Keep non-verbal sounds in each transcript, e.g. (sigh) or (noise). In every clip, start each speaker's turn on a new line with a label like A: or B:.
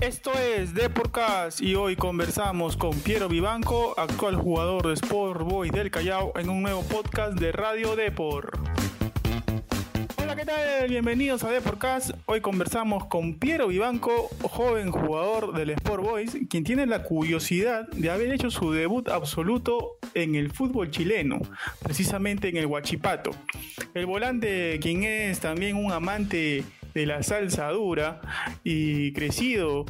A: Esto es Deporcast y hoy conversamos con Piero Vivanco, actual jugador de Sport Boys del Callao, en un nuevo podcast de Radio Depor. Hola, ¿qué tal? Bienvenidos a Deporcast. Hoy conversamos con Piero Vivanco, joven jugador del Sport Boys, quien tiene la curiosidad de haber hecho su debut absoluto en el fútbol chileno, precisamente en el Huachipato. El volante, quien es también un amante de la salsa dura y crecido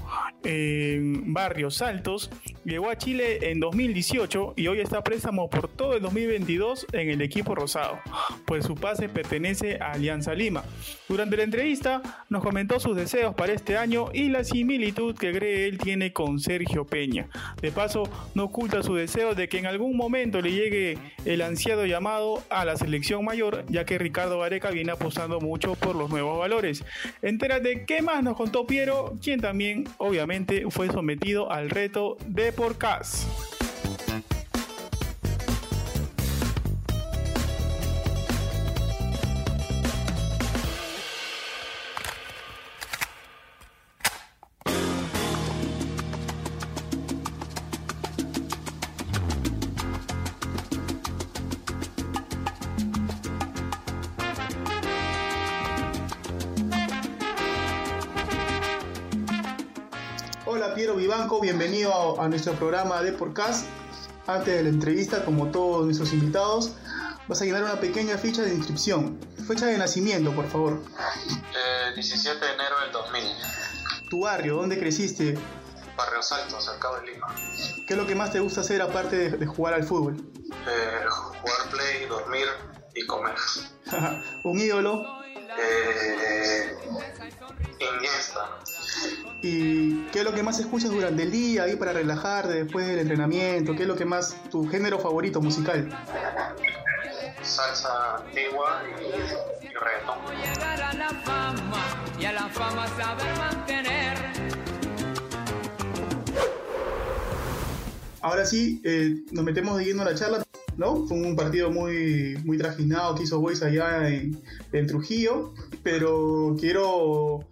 A: en barrios altos, llegó a Chile en 2018 y hoy está préstamo por todo el 2022 en el equipo rosado, pues su pase pertenece a Alianza Lima. Durante la entrevista nos comentó sus deseos para este año y la similitud que cree él tiene con Sergio Peña. De paso, no oculta su deseo de que en algún momento le llegue el ansiado llamado a la selección mayor, ya que Ricardo Vareca viene apostando mucho por los nuevos valores. Entérate qué más nos contó Piero, quien también obviamente fue sometido al reto de Porcas. Piero Vivanco, bienvenido a, a nuestro programa de Podcast. Antes de la entrevista, como todos nuestros invitados, vas a llenar una pequeña ficha de inscripción. Fecha de nacimiento, por favor.
B: Eh, 17 de enero del 2000,
A: Tu barrio, ¿dónde creciste?
B: Barrio Salto, cercado de Lima.
A: ¿Qué es lo que más te gusta hacer aparte de, de jugar al fútbol?
B: Eh, jugar play, dormir y comer. (laughs)
A: Un ídolo.
B: Eh, Iniesta.
A: ¿Y qué es lo que más escuchas durante el día ahí para relajarte después del entrenamiento? ¿Qué es lo que más, tu género favorito musical?
B: Salsa antigua y, y reggaetón.
C: llegar a la fama y a la fama saber mantener.
A: Ahora sí, eh, nos metemos de lleno a la charla, ¿no? Fue un partido muy, muy trajinado que hizo Boys allá en, en Trujillo, pero quiero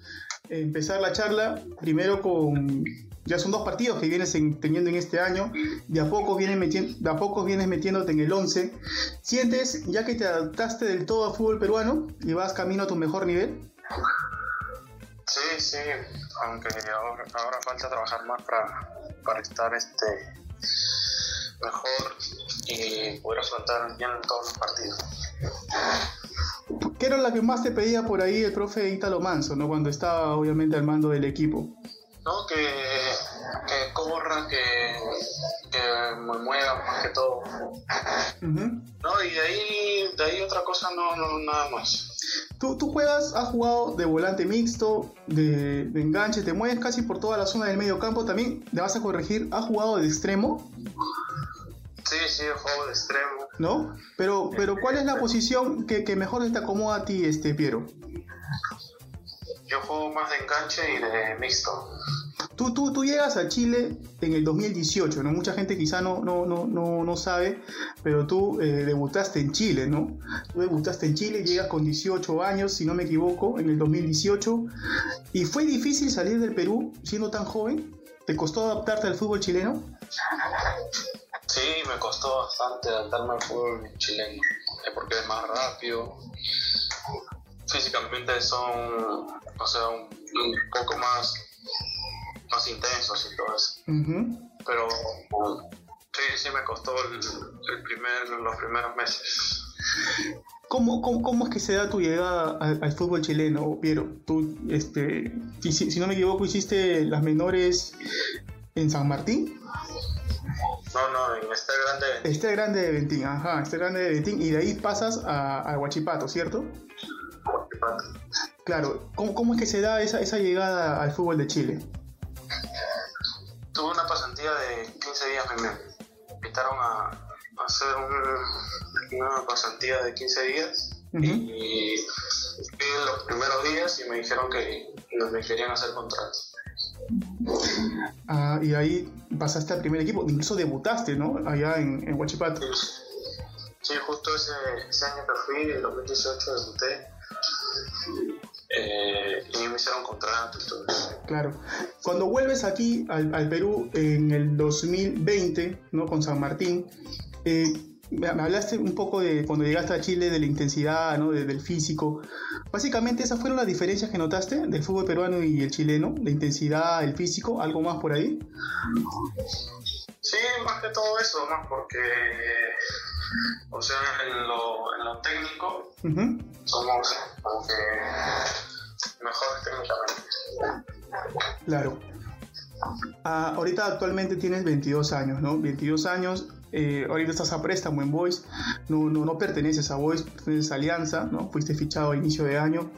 A: empezar la charla primero con... Ya son dos partidos que vienes en- teniendo en este año, de a poco vienes, metien- de a poco vienes metiéndote en el 11. ¿Sientes, ya que te adaptaste del todo al fútbol peruano y vas camino a tu mejor nivel?
B: Sí, sí, aunque ahora, ahora falta trabajar más para, para estar este mejor y poder afrontar bien todos los partidos.
A: ¿Qué era la que más te pedía por ahí el profe Ítalo Manso, ¿no? Cuando estaba obviamente al mando del equipo.
B: No, que, que corra, que, que me mueva más que todo. No, y de ahí, de ahí otra cosa no, no nada más.
A: Tú, tú juegas, has jugado de volante mixto, de, de enganche, te mueves casi por toda la zona del medio campo. También le vas a corregir, has jugado de extremo,
B: Sí, sí, juego de extremo.
A: ¿no? Pero, pero ¿cuál es la (laughs) posición que, que mejor te acomoda a ti, este Piero?
B: Yo juego más de enganche y de mixto.
A: Tú, tú, tú llegas a Chile en el 2018, ¿no? Mucha gente quizá no, no, no, no, no sabe, pero tú eh, debutaste en Chile, ¿no? Tú debutaste en Chile, llegas con 18 años, si no me equivoco, en el 2018. ¿Y fue difícil salir del Perú siendo tan joven? ¿Te costó adaptarte al fútbol chileno? (laughs)
B: Sí, me costó bastante adaptarme al fútbol chileno, eh, porque es más rápido. Físicamente son, o sea, un, un poco más, más intensos y todo eso. Pero sí, sí me costó el, el primer, los primeros meses.
A: ¿Cómo, cómo, cómo es que se da tu llegada al, al fútbol chileno, Piero? Tú, este, si no me equivoco, hiciste las menores en San Martín.
B: No, no, en este grande
A: Este grande de Ventín, ajá, este grande de Ventín, y de ahí pasas a, a Huachipato, ¿cierto? Claro, ¿cómo, cómo es que se da esa, esa llegada al fútbol de Chile?
B: tuve una pasantía de 15 días, me, me invitaron a, a hacer un- una pasantía de 15 días y fui los primeros días y me dijeron que no me querían hacer contrato.
A: Ah, y ahí pasaste al primer equipo, incluso debutaste, ¿no? Allá en, en Huachipato.
B: Sí, justo ese, ese año que fui, en 2018, debuté. Eh, y me hicieron contrato y todo eso.
A: Claro. Cuando vuelves aquí al, al Perú en el 2020, ¿no? Con San Martín, eh, me hablaste un poco de cuando llegaste a Chile de la intensidad, ¿no? de- del físico. Básicamente esas fueron las diferencias que notaste del fútbol peruano y el chileno, la intensidad, el físico, algo más por ahí.
B: Sí, más que todo eso, más porque, o sea, en lo, en lo técnico somos como que mejores técnicamente.
A: Claro. Ah, ahorita actualmente tienes 22 años, ¿no? 22 años. Eh, ahorita estás a préstamo en Boys. No, no, no perteneces a Boys, perteneces a Alianza, ¿no? Fuiste fichado a inicio de año.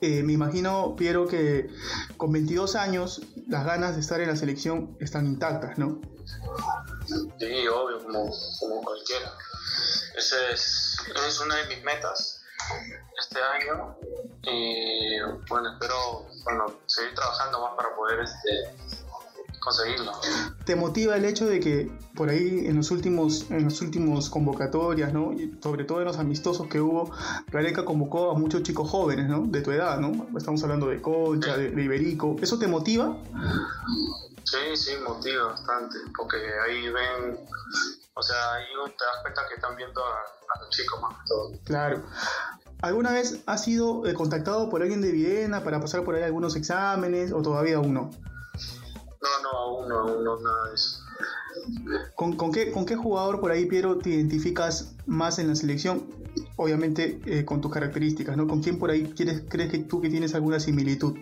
A: Eh, me imagino, Piero, que con 22 años las ganas de estar en la selección están intactas, ¿no?
B: Sí, obvio, como, como cualquiera. Ese es, esa es una de mis metas este año y bueno, espero bueno, seguir trabajando más para poder este, conseguirlo.
A: ¿Te motiva el hecho de que por ahí en los últimos, en los últimos convocatorias, ¿no? Y sobre todo en los amistosos que hubo, Gareca convocó a muchos chicos jóvenes, ¿no? De tu edad, ¿no? Estamos hablando de Concha, de, de Iberico. ¿Eso te motiva?
B: Sí, sí, motiva bastante, porque ahí ven, o sea, ahí te das cuenta que están viendo a, a los chicos más que todo.
A: Claro. ¿Alguna vez has sido eh, contactado por alguien de Viena para pasar por ahí algunos exámenes o todavía aún no?
B: No, no, aún no, aún no, nada de eso.
A: ¿Con, con qué, ¿Con qué jugador por ahí, Piero, te identificas más en la selección? Obviamente eh, con tus características, ¿no? ¿Con quién por ahí quieres, crees que tú que tienes alguna similitud?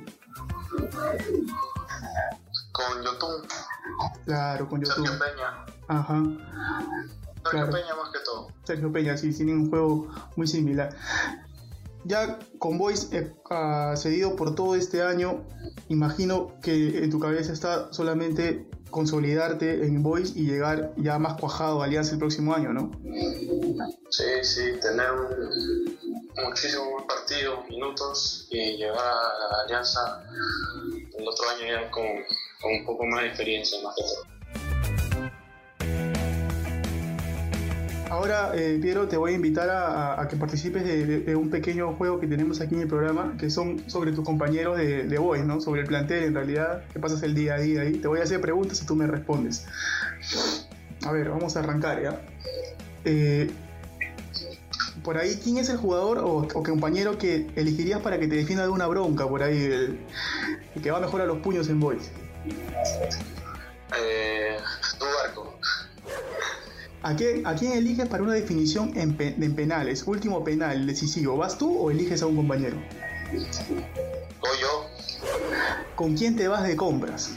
B: Con Yotun,
A: Claro, con
B: Sergio
A: YouTube.
B: Peña,
A: Ajá.
B: Sergio
A: Claro.
B: Peña más que todo.
A: Sergio Peña, sí, tienen un juego muy similar. Ya con Boys eh, ah, cedido por todo este año, imagino que en tu cabeza está solamente consolidarte en Boys y llegar ya más cuajado a Alianza el próximo año, ¿no?
B: Sí, sí, tener muchísimos más partidos, minutos y llegar a alianza el otro año ya con, con un poco más de experiencia más que todo.
A: Ahora, eh, Piero, te voy a invitar a, que participes de, un pequeño juego que tenemos aquí en el programa, que son sobre tus compañeros de, de Boys, ¿no? Sobre el plantel, en realidad, que pasas el día a día ahí. Te voy a hacer preguntas y tú me respondes. A ver, vamos a arrancar, ¿ya? Eh, por ahí, ¿quién es el jugador o, compañero que elegirías para que te defienda de una bronca por ahí? El, el que va mejor a los puños en Boys.
B: Eh, tu barco,
A: ¿A quién, ¿A quién eliges para una definición en, pe- en penales? Último penal, decisivo. ¿Vas tú o eliges a un compañero?
B: o yo,
A: ¿Con quién te vas de compras?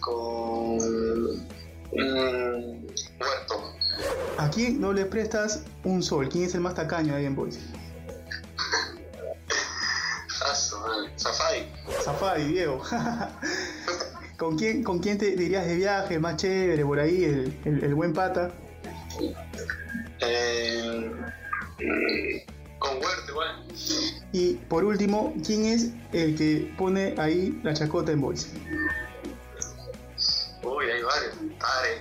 B: con mm, Huerto,
A: ¿A quién no le prestas un sol? ¿Quién es el más tacaño ahí en Boys? (laughs)
B: Vale, Safai,
A: Zafadi, Diego. (laughs) ¿Con quién, ¿Con quién te dirías de viaje más chévere por ahí? El, el- el buen pata.
B: eh, con Huerto igual,
A: Y por último, ¿quién es el que pone ahí la chacota en Boys?
B: uy, hay varios, Tare,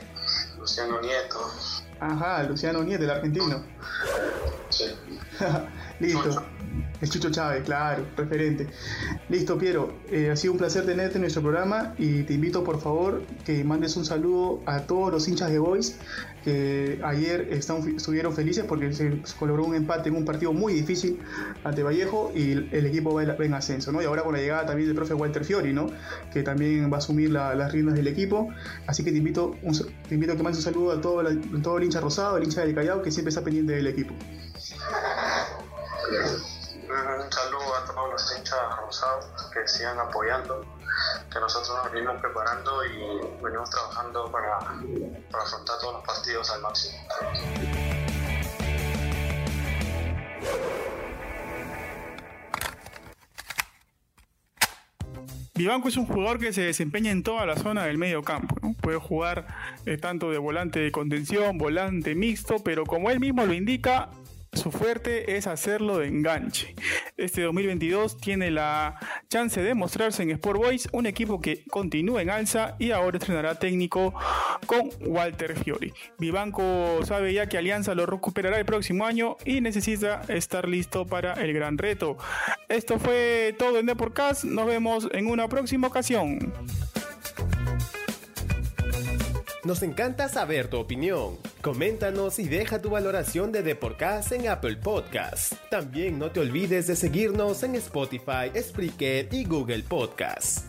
B: Luciano Nieto,
A: Ajá, Luciano Nieto, el argentino.
B: sí. (laughs)
A: Listo. El Chucho Chávez, claro, referente. Listo, Piero. eh, ha sido un placer tenerte en nuestro programa y te invito, por favor, que mandes un saludo a todos los hinchas de Boys que ayer están- estuvieron felices porque se logró un empate en un partido muy difícil ante Vallejo y el, equipo va en, ascenso, ¿no? Y ahora con la llegada también del profe Walter Fiori, ¿no? Que también va a asumir la- las riendas del equipo. Así que te invito, te invito a que mandes un saludo a todo, la- todo el hincha rosado, el hincha del Callao, que siempre está pendiente del equipo.
B: Un saludo a todos los hinchas rosados que sigan apoyando, que nosotros nos venimos preparando y venimos trabajando para, para afrontar todos los partidos al máximo.
A: Vivanco es un jugador que se desempeña en toda la zona del medio campo. Puede jugar eh, tanto de volante de contención, volante mixto, pero como él mismo lo indica, su fuerte es hacerlo de enganche. Este 2022 tiene la chance de mostrarse en Sport Boys, un equipo que continúa en alza y ahora estrenará técnico con Walter Fiori. Vivanco sabe ya que Alianza lo recuperará el próximo año y necesita estar listo para el gran reto. Esto fue todo en Deporcast. Nos vemos en una próxima ocasión.
D: Nos encanta saber tu opinión. Coméntanos y deja tu valoración de Deporcast en Apple Podcasts. También no te olvides de seguirnos en Spotify, Spreaker y Google Podcasts.